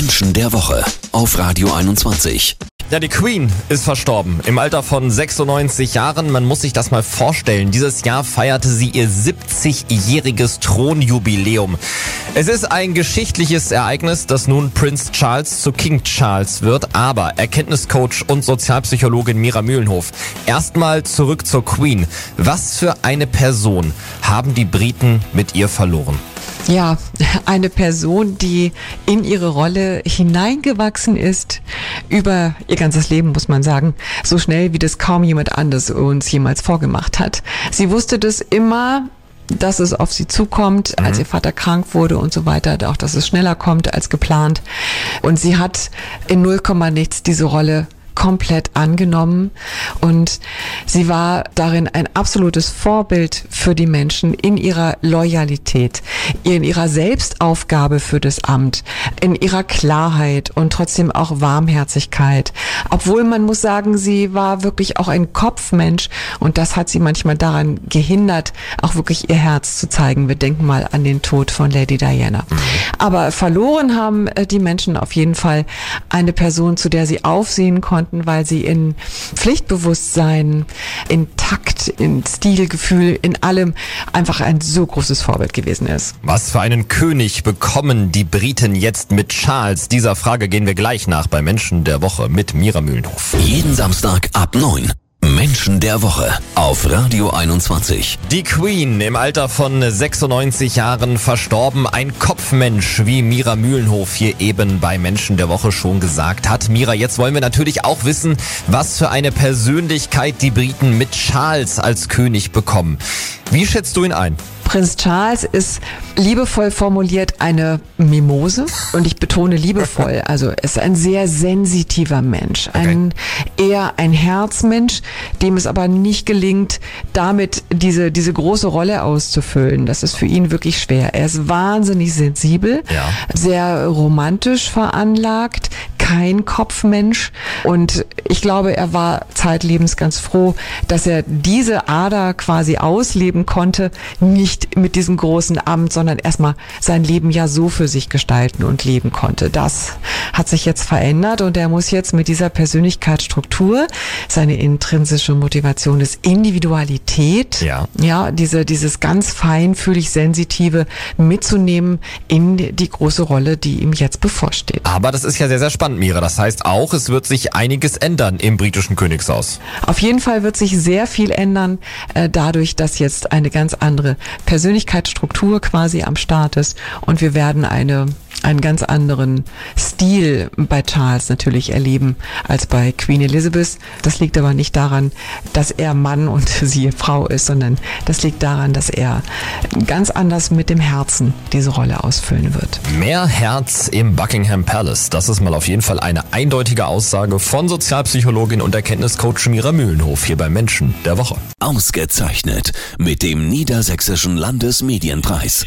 Menschen der Woche auf Radio 21. Ja, die Queen ist verstorben im Alter von 96 Jahren. Man muss sich das mal vorstellen. Dieses Jahr feierte sie ihr 70-jähriges Thronjubiläum. Es ist ein geschichtliches Ereignis, dass nun Prince Charles zu King Charles wird. Aber Erkenntniscoach und Sozialpsychologin Mira Mühlenhof. Erstmal zurück zur Queen. Was für eine Person haben die Briten mit ihr verloren? Ja, eine Person, die in ihre Rolle hineingewachsen ist, über ihr ganzes Leben, muss man sagen, so schnell wie das kaum jemand anders uns jemals vorgemacht hat. Sie wusste das immer, dass es auf sie zukommt, als ihr Vater krank wurde und so weiter, auch dass es schneller kommt als geplant. Und sie hat in 0, nichts diese Rolle komplett angenommen und sie war darin ein absolutes Vorbild für die Menschen in ihrer Loyalität, in ihrer Selbstaufgabe für das Amt, in ihrer Klarheit und trotzdem auch Warmherzigkeit. Obwohl man muss sagen, sie war wirklich auch ein Kopfmensch und das hat sie manchmal daran gehindert, auch wirklich ihr Herz zu zeigen. Wir denken mal an den Tod von Lady Diana. Aber verloren haben äh, die Menschen auf jeden Fall eine Person, zu der sie aufsehen konnten, weil sie in Pflichtbewusstsein, in Takt, in Stilgefühl, in allem einfach ein so großes Vorbild gewesen ist. Was für einen König bekommen die Briten jetzt mit Charles? Dieser Frage gehen wir gleich nach bei Menschen der Woche mit Mira Mühlenhof. Jeden Samstag ab 9. Menschen der Woche auf Radio 21. Die Queen im Alter von 96 Jahren verstorben. Ein Kopfmensch, wie Mira Mühlenhof hier eben bei Menschen der Woche schon gesagt hat. Mira, jetzt wollen wir natürlich auch wissen, was für eine Persönlichkeit die Briten mit Charles als König bekommen. Wie schätzt du ihn ein? Prinz Charles ist liebevoll formuliert eine Mimose und ich betone liebevoll. Also er ist ein sehr sensitiver Mensch, ein eher ein Herzmensch, dem es aber nicht gelingt, damit diese diese große Rolle auszufüllen. Das ist für ihn wirklich schwer. Er ist wahnsinnig sensibel, Ja. sehr romantisch veranlagt, kein Kopfmensch und ich glaube, er war zeitlebens ganz froh, dass er diese Ader quasi ausleben konnte, nicht mit diesem großen Amt, sondern erstmal sein Leben ja so für sich gestalten und leben konnte. Das hat sich jetzt verändert und er muss jetzt mit dieser Persönlichkeitsstruktur, seine intrinsische Motivation ist Individualität, Ja. ja, diese, dieses ganz feinfühlig sensitive mitzunehmen in die große Rolle, die ihm jetzt bevorsteht. Aber das ist ja sehr, sehr spannend, Mira. Das heißt auch, es wird sich einiges ändern im britischen Königshaus. Auf jeden Fall wird sich sehr viel ändern, äh, dadurch, dass jetzt eine ganz andere Persönlichkeitsstruktur quasi am Start ist und wir werden eine einen ganz anderen Stil bei Charles natürlich erleben als bei Queen Elizabeth. Das liegt aber nicht daran, dass er Mann und sie Frau ist, sondern das liegt daran, dass er ganz anders mit dem Herzen diese Rolle ausfüllen wird. Mehr Herz im Buckingham Palace. Das ist mal auf jeden Fall eine eindeutige Aussage von Sozialpsychologin und Erkenntniscoach Mira Mühlenhof hier bei Menschen der Woche. Ausgezeichnet mit dem Niedersächsischen Landesmedienpreis.